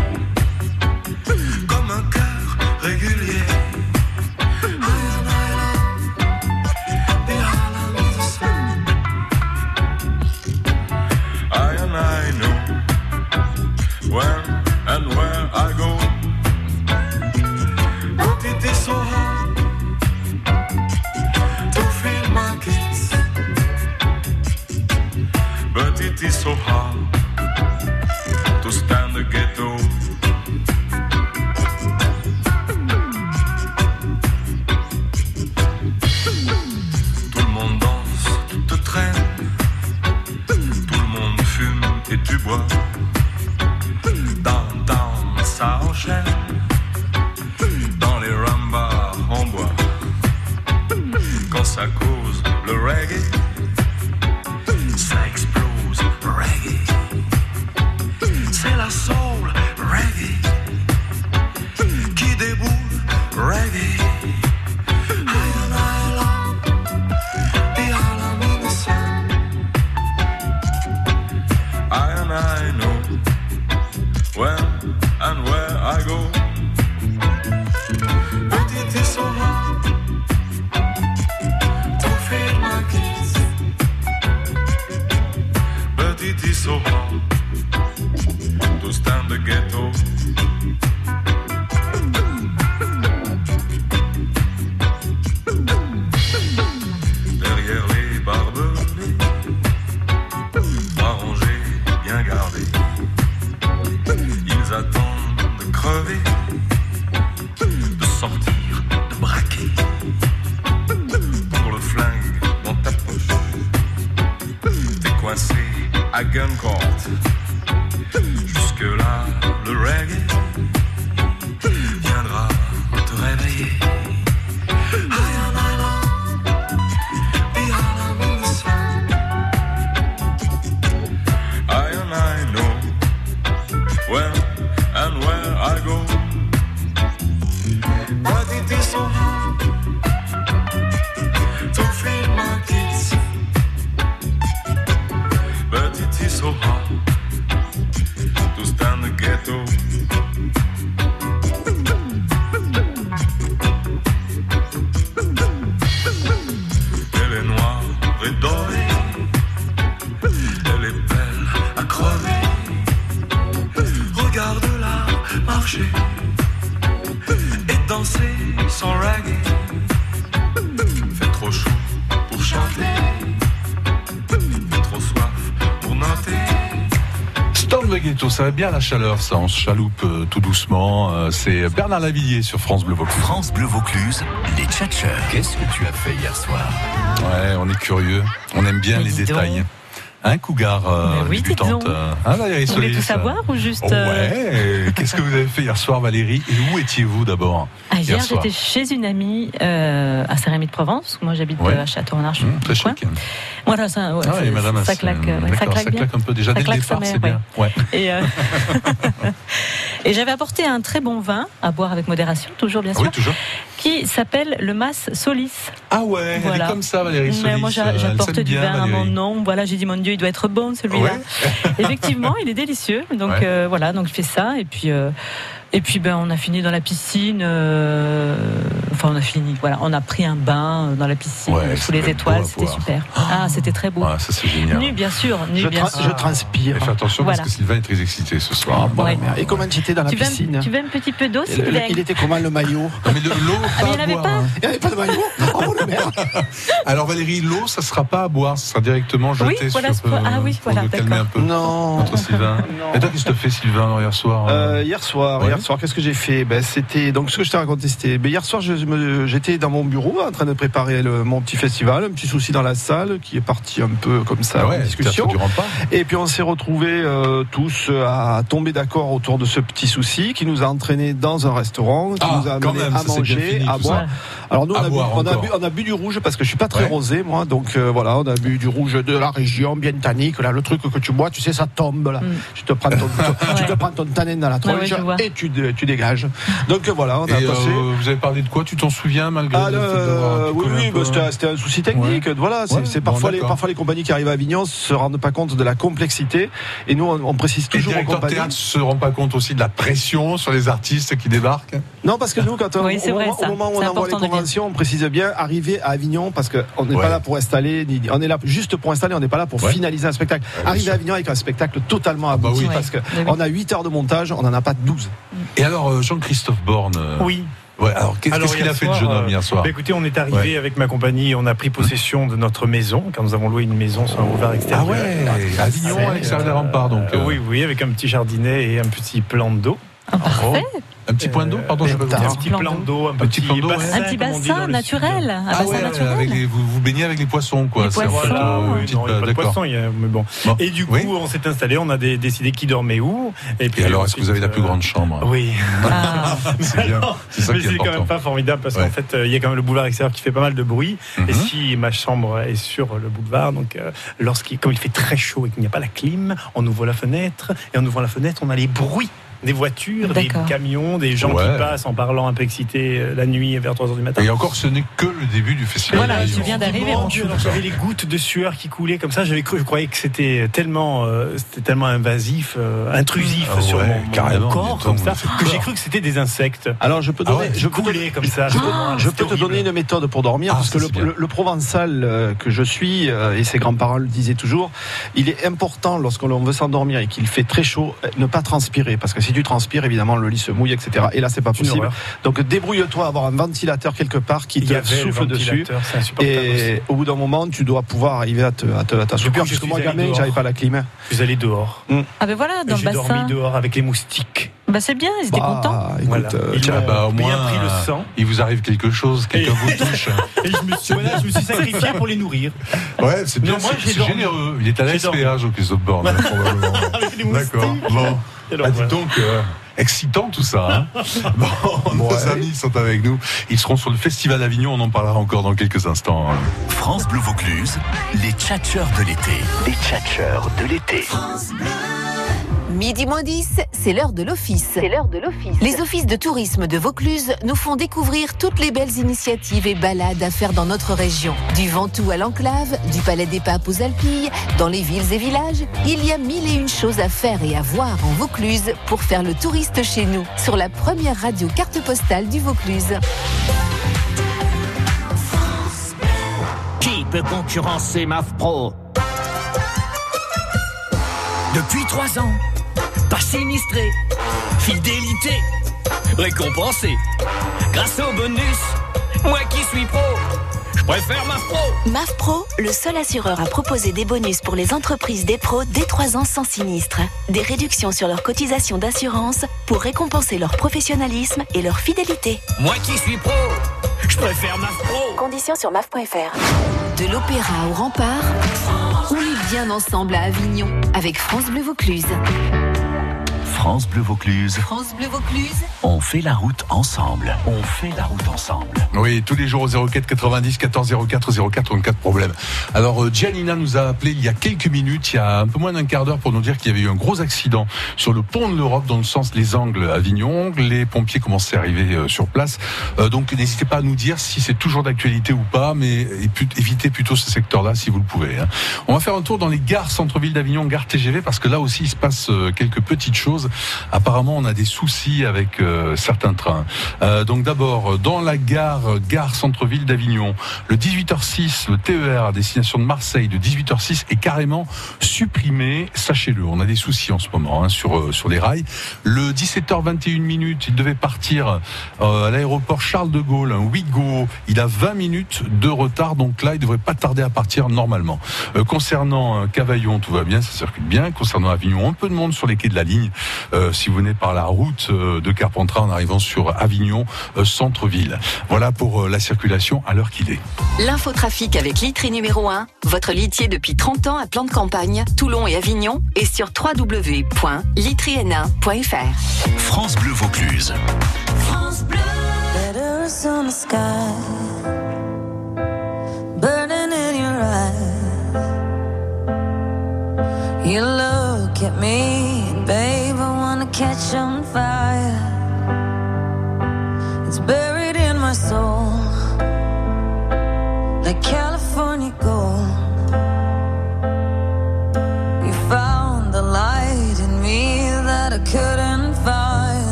ça va bien la chaleur, ça. On se chaloupe euh, tout doucement. Euh, c'est Bernard Lavillier sur France Bleu Vaucluse. France Bleu Vaucluse, les tchatcheurs. Qu'est-ce que tu as fait hier soir? Ouais, on est curieux. On aime bien Mais les donc. détails. Un cougar euh, oui, débutante. euh, Hein, Valérie Vous voulez tout savoir ou juste Oh, euh, Ouais. Qu'est-ce que vous avez fait hier soir, Valérie? Et où étiez-vous d'abord Ah, hier, j'étais chez une amie euh, à Saint-Rémy de Provence. Moi, j'habite Ouais. à Château-Renard. Mmh, très chic. Voilà, ça, ouais, Ah ça- oui, madame, ça c'est- claque, ouais, ça claque ça claque un peu déjà Ça dès le départ, c'est bien. Ouais. Et, euh, et j'avais apporté un très bon vin à boire avec modération, toujours bien Ah sûr, oui, toujours. qui s'appelle le Mas Solis. Ah ouais, elle est comme ça, Valérie Mais Solis. moi, euh, j'apporte du vin à mon nom. Voilà, j'ai dit mon Dieu, il doit être bon celui-là. Effectivement, il est délicieux. Donc euh, voilà, donc je fais ça et puis. euh, et puis ben on a fini dans la piscine. euh, enfin on a fini. Voilà, on a pris un bain dans la piscine Ouais, sous les étoiles. C'était super. Ah c'était très beau. Ah, ça c'est génial. Nu bien sûr, nu Je, bien tra- sûr. je transpire. Et fais attention Voilà. parce que Sylvain est très excité ce soir. Ouais. Et comment tu étais dans la tu veux, piscine un, tu veux un petit peu d'eau plaît Il était comment le maillot Non, mais de l'eau, Ah, il n'y avait pas. Il n'y avait pas de maillot Oh le merde Alors Valérie, l'eau, ça sera pas à boire, ça sera directement jeté Oui, voilà, sur. pas- ah oui, voilà, calmer un peu. Non. Entre Sylvain. Et toi, qu'est-ce que tu as fait, Sylvain, hier soir Euh, hier soir, hier soir, qu'est-ce que j'ai fait? Ben, C'était donc ce que je t'ai raconté. C'était ben, hier soir, je j'étais dans mon bureau en train de préparer le- mon petit festival, un petit souci dans la salle qui est parti un peu comme ça Ah ouais, en discussion. Et puis on s'est retrouvés euh, tous à tomber d'accord autour de ce petit souci qui nous a entraînés dans un restaurant, qui Ah, nous a amené même, à manger, fini, à boire. ça. Alors nous on a, bu, boire on, a encore. bu, on a bu du rouge parce que je suis pas très Ouais. rosé moi, donc euh, voilà, on a bu du rouge de la région, bien tannique, là le truc que tu bois, tu sais ça tombe là. Tu te prends ton, tu te prends ton tanin dans la Mm. Ouais, ouais, tronche et tu, dé- tu dégages. Donc voilà, on Et a euh, passé. vous avez parlé de quoi Tu t'en souviens malgré Ah, le fait d'avoir oui, bah, c'était c'était un souci technique. Voilà, c'est Ouais, c'est bon, parfois, les, parfois les compagnies qui arrivent à Avignon se rendent pas compte de la complexité. Et nous, on, on précise toujours aux de compagnies. théâtre se rend pas compte aussi de la pression sur les artistes qui débarquent? Non, parce que nous, quand on, Oui, c'est au, vrai, moment, ça. au moment où on envoie les conventions, on précise bien arriver à Avignon parce qu'on n'est Ouais. pas là pour installer, ni- on est là juste pour installer, on n'est pas là pour Ouais. finaliser un spectacle. bien arriver à Avignon avec un spectacle totalement bah abouti oui. parce que Ouais. Mais oui. on a 8 heures de montage, on n'en a pas 12. Et alors, euh, Jean-Christophe Borne euh, Oui. Ouais, alors qu'est- Alors, qu'est-ce qu'il a fait de soir, jeune homme euh, hier soir bah, Écoutez, on est arrivé Ouais. avec ma compagnie, on a pris possession de notre maison, car nous avons loué une maison sur un boulevard Ah extérieur. ouais, Avignon, Ouais, à l'extérieur des remparts, donc. Euh, euh, Oui, oui, avec un petit jardinet et un petit plan d'eau. Ah, parfait. Un petit point d'eau, pardon, Euh, je un vais petit, pas un vous petit Plan d'eau. un petit plan d'eau, bassin, Un petit bassin naturel, un Ah bassin ouais, naturel. avec les, vous, vous baignez avec les poissons, quoi. Les C'est en fait, poissons. Oui, une petite- non, il n'y a pas de d'accord. poisson, il y a- mais bon. Bon. Et du coup, Oui. on s'est installé, on a dé- décidé qui dormait où. Et, puis Et alors, est-ce que vous avez la plus euh, grande chambre? Oui. Ah. C'est bien. C'est ça mais qui est quand même pas formidable parce Ouais. qu'en fait, euh, il y a quand même le boulevard extérieur qui fait pas mal de bruit. Mhm. Et si ma chambre est sur le boulevard, donc lorsqu'il, comme il fait très chaud et qu'il n'y a pas la clim, on ouvre la fenêtre et en ouvrant la fenêtre, on a les bruits des voitures, des camions, des gens Ouais. qui passent en parlant un peu excités euh, la nuit vers 3h du matin. Et encore, ce n'est que le début du festival. Voilà, tu viens d'arriver, j'avais les gouttes de sueur qui coulaient comme ça. J'avais cru, je croyais que c'était tellement, euh, c'était tellement invasif, euh, intrusif Ah sur mon, corps comme ça, que j'ai cru que c'était des insectes. Alors je peux Ah donner, ouais, je peux donner- comme ça. Je, je peux te donner une méthode pour dormir Ah, parce que le, provençal que je suis euh, et ses grands-parents le disaient toujours, il est important lorsqu'on veut s'endormir et qu'il fait très chaud, ne pas transpirer parce que si tu transpires, évidemment le lit se mouille, etc. Et là c'est pas possible. Donc débrouille-toi à avoir un ventilateur quelque part qui te souffle dessus. Et au bout d'un moment, tu dois pouvoir arriver à te, à te, à je Parce que moi, gamin, j'avais pas la clim. Je suis allé dehors. Ah ben voilà, dans le J'ai dormi bassin. dehors avec les moustiques. Bah c'est bien, ils étaient Bah, contents. écoute, Voilà. euh, tiens, bah, au moins, pris le euh, sang. Il vous arrive quelque chose, quelqu'un vous touche. Et je me suis, voilà, je me suis sacrifié pour les nourrir. Ouais, c'est bien, c'est généreux. Il est à dormi. SPA, Jean-Christophe Borne, probablement. D'accord. Bon. Donc, Ah, dis voilà. donc, euh, excitant tout ça. Hein bon, nos amis sont avec nous. Ils seront sur le Festival d'Avignon. On en parlera encore dans quelques instants. France Bleu Vaucluse, les tchatcheurs de l'été. Les tchatcheurs de l'été. Midi moins 10, c'est l'heure de l'office. C'est l'heure de l'office. Les offices de tourisme de Vaucluse nous font découvrir toutes les belles initiatives et balades à faire dans notre région. Du Ventoux à l'Enclave, du Palais des Papes aux Alpilles, dans les villes et villages, il y a mille et une choses à faire et à voir en Vaucluse pour faire le touriste chez nous, sur la première radio carte postale du Vaucluse. Qui peut concurrencer MAF Pro? Depuis trois ans, pas sinistré, fidélité, récompensé. Grâce au bonus, moi qui suis pro, Je préfère MAF Pro. MAF Pro, le seul assureur à proposer des bonus pour les entreprises des pros dès 3 ans sans sinistre. Des réductions sur leurs cotisations d'assurance pour récompenser leur professionnalisme et leur fidélité. Moi qui suis pro, je préfère MAF Pro. Conditions sur maf.fr. De l'opéra au rempart, on est bien ensemble à Avignon avec France Bleu Vaucluse. France Bleu Vaucluse. France Bleu Vaucluse. On fait la route ensemble. On fait la route ensemble. Oui, tous les jours au 04 90 14 04 04 en cas de problème. Alors euh, Gianina nous a appelé il y a quelques minutes, il y a un peu moins d'un quart d'heure pour nous dire qu'il y avait eu un gros accident sur le pont de l'Europe dans le sens Les Angles Avignon. Les pompiers commençaient à arriver euh, sur place. Euh, donc n'hésitez pas à nous dire si c'est toujours d'actualité ou pas, mais évitez plutôt ce secteur-là si vous le pouvez. hein. On va faire un tour dans les gares centre-ville d'Avignon, gare TGV, parce que là aussi il se passe quelques petites choses. Apparemment, on a des soucis avec euh, certains trains. Euh, donc d'abord, dans la gare, gare centre-ville d'Avignon, le 18h06, le TER à destination de Marseille de 18h06 est carrément supprimé. Sachez-le, on a des soucis en ce moment hein, sur euh, sur les rails. Le 17h21 minutes, il devait partir euh, à l'aéroport Charles de Gaulle, un Ouigo. Il a 20 minutes de retard, donc là, il devrait pas tarder à partir normalement. Euh, concernant euh, Cavaillon, tout va bien, ça circule bien. Concernant Avignon, un peu de monde sur les quais de la ligne. Euh, si vous venez par la route euh, de Carpentras en arrivant sur Avignon, euh, centre-ville. Voilà pour euh, la circulation à l'heure qu'il est. L'infotrafic avec Litry numéro 1, votre litier depuis 30 ans à plan de campagne, Toulon et Avignon, et sur www.litryn1.fr. France Bleu Vaucluse. Letters on the sky, burning in your eyes. You look at me, catch on fire. It's buried in my soul, like California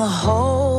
The whole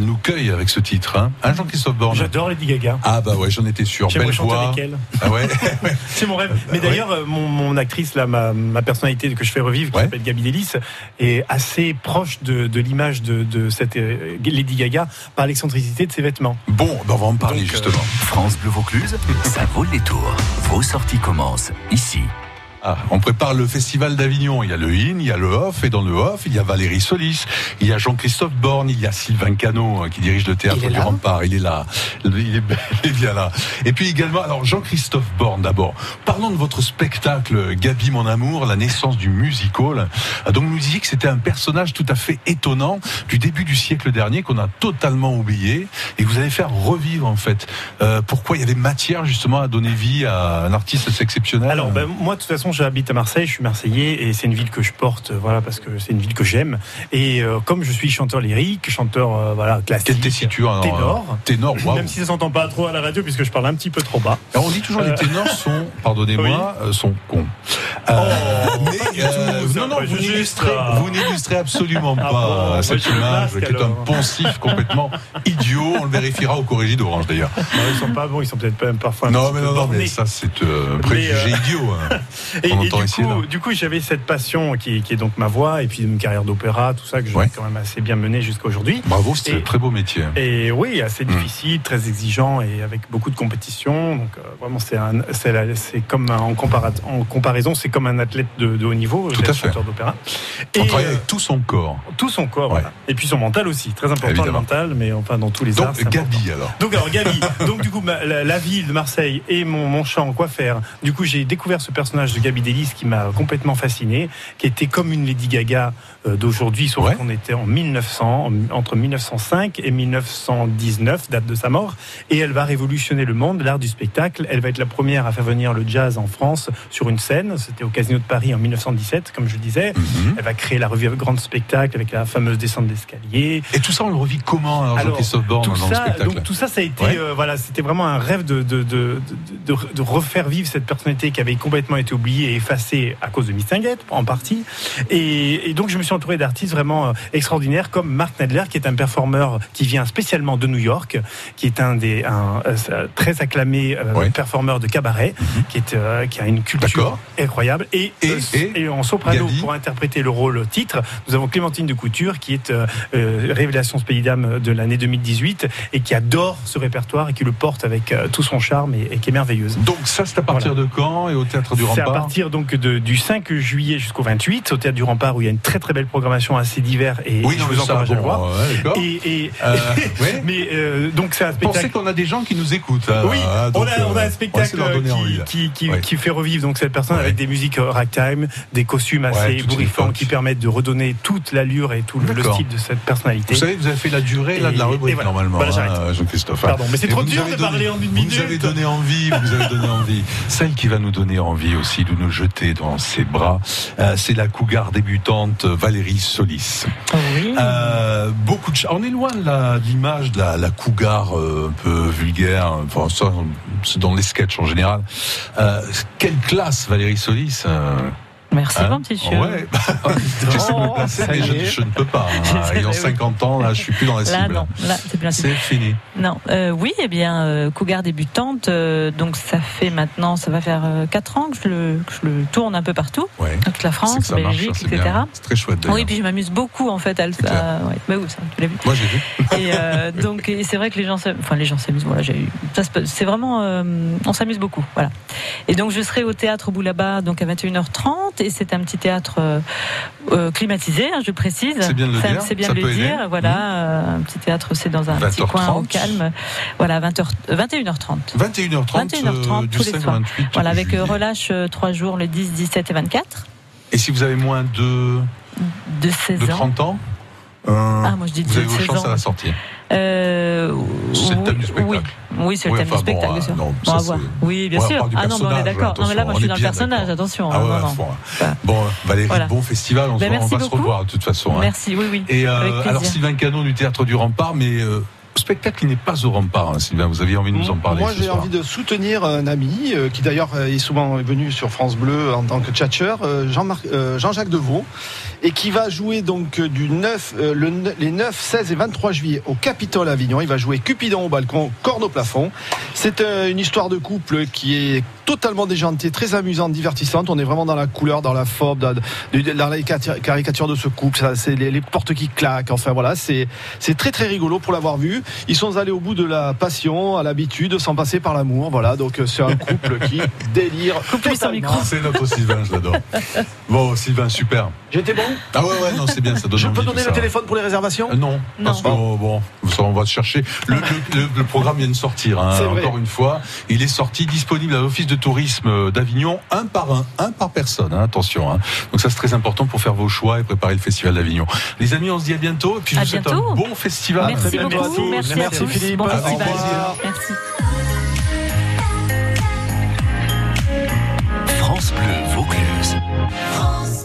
elle nous cueille avec ce titre. Hein, Hein, Jean-Christophe Borne J'adore Lady Gaga. Ah bah ouais, j'en étais sûr. Belle voix. avec elle. Ah ouais. C'est mon rêve. Mais d'ailleurs, euh, mon, mon actrice, là, ma, ma personnalité que je fais revivre, qui s'appelle Gabi Delis, est assez proche de, de l'image de, de cette euh, Lady Gaga par l'excentricité de ses vêtements. Bon, ben on va en parler Donc, euh, justement. France Bleu Vaucluse, ça vaut le détour. Vos sorties commencent ici. Ah, on prépare le festival d'Avignon. Il y a le in, il y a le off, et dans le off, il y a Valérie Solis, il y a Jean-Christophe Borne, il y a Sylvain Cano hein, qui dirige le théâtre du Rempart. Il est là, il est, il est bien là. Et puis également, alors Jean-Christophe Borne d'abord. Parlons de votre spectacle Gabi mon amour, la naissance du musical. Ah, Donc nous disiez que c'était un personnage tout à fait étonnant du début du siècle dernier qu'on a totalement oublié et que vous allez faire revivre en fait. Euh, pourquoi il y avait matière justement à donner vie à un artiste exceptionnel? Alors, ben, moi, de toute façon, j'habite à Marseille, je suis marseillais et c'est une ville que je porte, euh, voilà, parce que c'est une ville que j'aime. Et euh, comme je suis chanteur lyrique, chanteur, euh, voilà, classique. Ténor. Ténor, waouh. Même si ça s'entend pas trop à la radio, puisque je parle un petit peu trop bas. Alors on dit toujours les ténors sont, pardonnez-moi, sont cons. Euh, mais non, non, vous n'illustrez, ça. vous n'illustrez absolument Ah pas bon, cette image masque, qui est un poncif complètement idiot. On le vérifiera au corrigé d'Orange d'ailleurs. Non, ils sont pas bons, ils sont peut-être même parfois un Non, mais non, non, mais ça c'est un préjugé idiot. hein. Et, du, ici coup, du coup, j'avais cette passion qui, qui est donc ma voix et puis une carrière d'opéra, tout ça que j'ai Ouais. quand même assez bien menée jusqu'à aujourd'hui. Bravo, c'est un très beau métier. Et oui, assez Mm. difficile, très exigeant et avec beaucoup de compétition. Donc euh, vraiment, c'est comme un- en, compara- en comparaison, c'est comme un athlète de, de haut niveau, Tout à fait. chanteur d'opéra. On Et, travaille euh, avec tout son corps. tout son corps, voilà. et puis son mental aussi, très important Évidemment. le mental, mais enfin dans tous les arts. Donc c'est important. Gabi alors. Donc alors Gabi, donc du coup ma- la, la ville de Marseille et mon, mon chant quoi faire. Du coup j'ai découvert ce personnage de Gabi Qui m'a complètement fasciné, qui était comme une Lady Gaga d'aujourd'hui, sauf Ouais. qu'on était en 1900, en- entre 1905 et 1919, date de sa mort, et elle va révolutionner le monde, l'art du spectacle. Elle va être la première à faire venir le jazz en France sur une scène. C'était au Casino de Paris en 1917, comme je disais. Mhm. Elle va créer la revue Grand Spectacle avec la fameuse descente d'escalier. Et tout ça, on le revit comment alors, Alors, Jean-Christophe Borne dans le spectacle donc tout ça, ça a été, Ouais. euh, voilà, c'était vraiment un rêve de de, de, de, de- refaire vivre cette personnalité qui avait complètement été oubliée et effacée à cause de Mistinguett, en partie. Et, et donc, je me suis entouré d'artistes vraiment euh, extraordinaires comme Mark Nadler, qui est un performeur qui vient spécialement de New York, qui est un des un, euh, très acclamé euh, Ouais. performeur de cabaret, qui est euh, qui a une culture incroyable. Et, Et- et en soprano Gabi pour interpréter le rôle titre, nous avons Clémentine de Couture, qui est révélation d'âme de l'année 2018 et qui adore ce répertoire et qui le porte avec tout son charme et, qui est merveilleuse. Donc ça, c'est à partir de quand et au théâtre du C'est à Rempart partir donc de- du 5 juillet jusqu'au 28 au théâtre du Rempart où il y a une très très belle programmation assez divers et, Oui, je vous encourage à le voir. Et, Euh, mais euh, donc c'est un spectacle. Pensez qu'on a des gens qui nous écoutent. Oui, hein, on a, euh, un essayer spectacle qui, fait revivre donc cette personne avec des musiques euh, ragtime, des costumes assez bourrifants qui permettent de redonner toute l'allure et tout le, style de cette personnalité. Vous savez, vous avez fait la durée là, de la rubrique normalement, j'arrête. hein, Jean-Christophe. Pardon, mais c'est trop vous dur de parler en une Vous minute. nous avez donné envie, vous avez donné envie. Celle qui va nous donner envie aussi de nous jeter dans ses bras, euh, c'est la cougar débutante Valérie Solis. Oui. Euh, beaucoup de On est loin de l'image de la, la cougar euh, un peu vulgaire. Enfin, ça, c'est dans les sketchs en général. Euh, quelle classe, Valérie Solis Merci, hein mon petit Chieu. Ouais, j'essaie de me placer, mais je, ne peux pas. hein. Ayant oui. 50 ans, là, je suis plus dans la Là, cible. non, là, c'est fini. Non, euh, oui, eh bien, euh, Cougar débutante, euh, donc ça fait maintenant, ça va faire 4 ans que je, le, que je le tourne un peu partout, Ouais. toute la France, marche, Belgique, hein, etc. C'est très chouette. Oui, puis je m'amuse beaucoup en fait à le clair. à- ouais. Bah oui, ça, tu l'as vu. Moi j'ai vu. Et euh, donc, c'est vrai que les gens, s'am- enfin les gens s'amusent. Voilà, j'ai eu. C'est vraiment, euh, on s'amuse beaucoup. Voilà. Et donc, je serai au théâtre Boulaba, donc à 21h30, et c'est un petit théâtre euh, euh, climatisé, hein, je précise. C'est bien de le Ça- dire, C'est bien ça de peut le aider. dire. Voilà, euh, un petit théâtre, c'est dans un petit 20h30. coin au calme. Voilà, 20h, 21h30. 21h30, 21h30 euh, du tous les 5 au soirs. 28 Voilà, avec juillet. relâche 3 jours, le 10, 17 et 24 Et si vous avez moins de, de 16 de ans. 30 ans Ah, moi, je dis Vous avez vos 16 chances à la sortie. Euh, C'est le thème du spectacle. oui, oui, c'est le Oui, thème enfin, du spectacle, bon, bien sûr. euh, On va voir. Oui, bien on sûr. Ah non, mais on est d'accord. Non, mais là, moi, je suis dans le on personnage, attention. Ah ouais, non, non. Bon, Valérie, Voilà. bon festival. On, Ben, se- on merci va se revoir de toute façon. hein. Merci, oui, oui. Et euh, alors Sylvain Canon du Théâtre du Rempart, mais euh, spectacle qui n'est pas au rempart, hein, Sylvain. Vous aviez envie de nous en parler Moi, j'ai envie de soutenir un ami euh, qui d'ailleurs est souvent venu sur France Bleu en tant que tchatcheur, euh, Jean-Marc- euh, Jean-Jacques Devaux, et qui va jouer donc du 9, euh, le les 9, 16 et 23 juillet au Capitole Avignon. Il va jouer Cupidon au balcon, corne au plafond. C'est une histoire de couple qui est totalement déjantée, très amusante, divertissante. On est vraiment dans la couleur, dans la forme, dans, dans la caricature- de ce couple. Ça, C'est les, les portes qui claquent. Enfin voilà, c'est c'est très très rigolo pour l'avoir vu. Ils sont allés au bout de la passion, à l'habitude, sans passer par l'amour. Voilà, donc euh, c'est un couple qui délire. totalement. C'est notre Sylvain, je l'adore. Bon, Sylvain, super. J'étais bon Ah ouais, ouais, non, c'est bien, ça donne Je envie, peux donner ça. le téléphone pour les réservations Euh, non, parce que Non. bon, ça, on va se chercher. Le, le- le- le programme vient de sortir, hein, encore une fois. Il est sorti, disponible à l'Office de tourisme d'Avignon, un par un, un par personne. hein, attention. hein. Donc ça, c'est très important pour faire vos choix et préparer le festival d'Avignon. Les amis, on se dit à bientôt. Et puis je À vous souhaite bientôt. un bon festival. Merci à tous. Merci, à Merci, tous. Philippe. Bon Au festival. revoir. Merci. France Bleu Vaucluse. France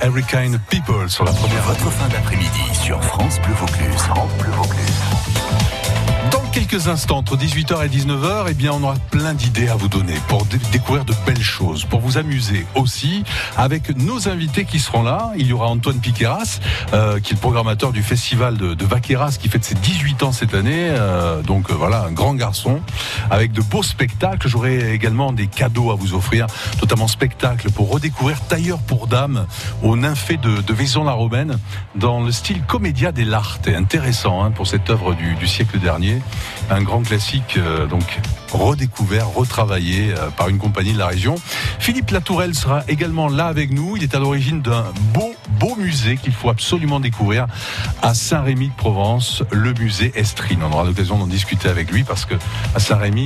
Every Kind of People sur la première. Votre fin d'après-midi sur France Bleu Vaucluse. France Bleu Vaucluse. Quelques instants, entre 18h et 19h, eh bien, on aura plein d'idées à vous donner pour dé- découvrir de belles choses, pour vous amuser aussi avec nos invités qui seront là. Il y aura Antoine Piqueras, euh, qui est le programmateur du festival de, de Vaqueras, qui fête ses 18 ans cette année. Euh, donc euh, voilà, un grand garçon avec de beaux spectacles. J'aurai également des cadeaux à vous offrir, notamment spectacle pour redécouvrir Tailleur pour dames au Nymphée de, de Vaison-la-Romaine dans le style comédia dell'arte. Intéressant hein, pour cette œuvre du, du siècle dernier. Un grand classique euh, donc redécouvert, retravaillé euh, par une compagnie de la région. Philippe Latourelle sera également là avec nous. Il est à l'origine d'un beau, beau musée qu'il faut absolument découvrir à Saint-Rémy de Provence, le musée Estrine. On aura l'occasion d'en discuter avec lui parce que à Saint-Rémy,